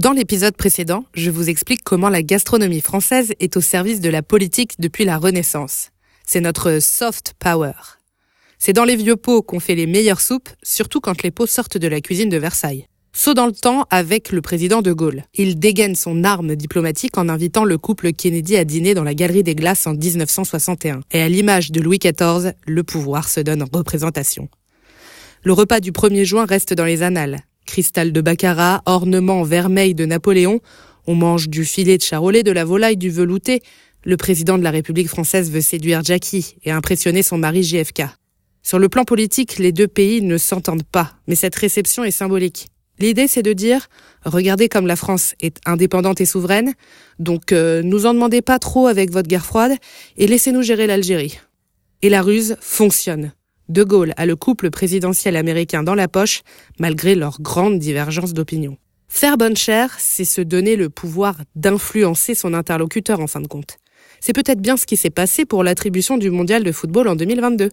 Dans l'épisode précédent, je vous explique comment la gastronomie française est au service de la politique depuis la Renaissance. C'est notre soft power. C'est dans les vieux pots qu'on fait les meilleures soupes, surtout quand les pots sortent de la cuisine de Versailles. Saut dans le temps avec le président de Gaulle. Il dégaine son arme diplomatique en invitant le couple Kennedy à dîner dans la Galerie des Glaces en 1961. Et à l'image de Louis XIV, le pouvoir se donne en représentation. Le repas du 1er juin reste dans les annales. Cristal de baccarat, ornement vermeil de Napoléon, on mange du filet de charolais, de la volaille, du velouté. Le président de la République française veut séduire Jackie et impressionner son mari JFK. Sur le plan politique, les deux pays ne s'entendent pas, mais cette réception est symbolique. L'idée, c'est de dire, regardez comme la France est indépendante et souveraine, donc euh, nous en demandez pas trop avec votre guerre froide, et laissez-nous gérer l'Algérie. Et la ruse fonctionne. De Gaulle a le couple présidentiel américain dans la poche, malgré leurs grandes divergences d'opinion. Faire bonne chère, c'est se donner le pouvoir d'influencer son interlocuteur en fin de compte. C'est peut-être bien ce qui s'est passé pour l'attribution du mondial de football en 2022.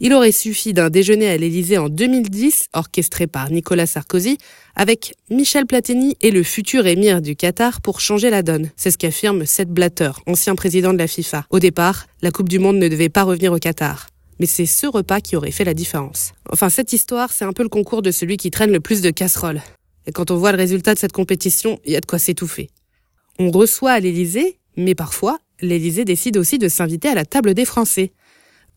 Il aurait suffi d'un déjeuner à l'Élysée en 2010, orchestré par Nicolas Sarkozy, avec Michel Platini et le futur émir du Qatar pour changer la donne. C'est ce qu'affirme Seth Blatter, ancien président de la FIFA. Au départ, la Coupe du Monde ne devait pas revenir au Qatar. Mais c'est ce repas qui aurait fait la différence. Enfin, cette histoire, c'est un peu le concours de celui qui traîne le plus de casseroles. Et quand on voit le résultat de cette compétition, il y a de quoi s'étouffer. On reçoit à l'Élysée, mais parfois, l'Élysée décide aussi de s'inviter à la table des Français.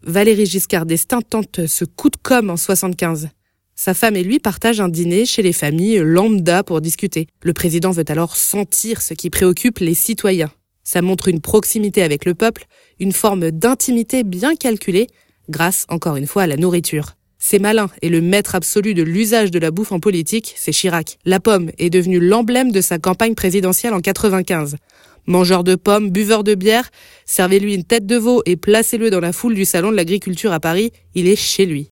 Valérie Giscard d'Estaing tente ce coup de com' en 75. Sa femme et lui partagent un dîner chez les familles lambda pour discuter. Le président veut alors sentir ce qui préoccupe les citoyens. Ça montre une proximité avec le peuple, une forme d'intimité bien calculée, grâce encore une fois à la nourriture. C'est malin et le maître absolu de l'usage de la bouffe en politique, c'est Chirac. La pomme est devenue l'emblème de sa campagne présidentielle en 95. Mangeur de pommes, buveur de bière, servez-lui une tête de veau et placez-le dans la foule du salon de l'agriculture à Paris, il est chez lui.